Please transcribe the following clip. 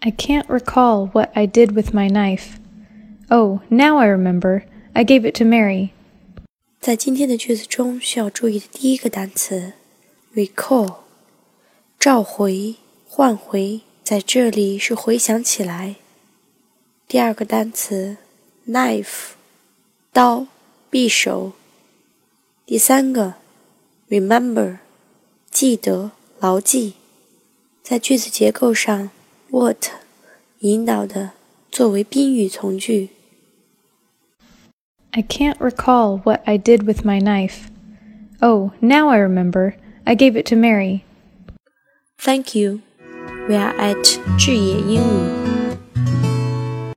I can't recall what I did with my knife. Oh, now I remember. I gave it to Mary. 在今天的句子中，需要注意的第一个单词 recall，召回、唤回，在这里是回想起来。第二个单词 knife，刀、匕首。第三个 remember，记得、牢记。在句子结构上 ，what 引导的作为宾语从句。I can't recall what I did with my knife. Oh, now I remember. I gave it to Mary. Thank you. We are at 智野英语。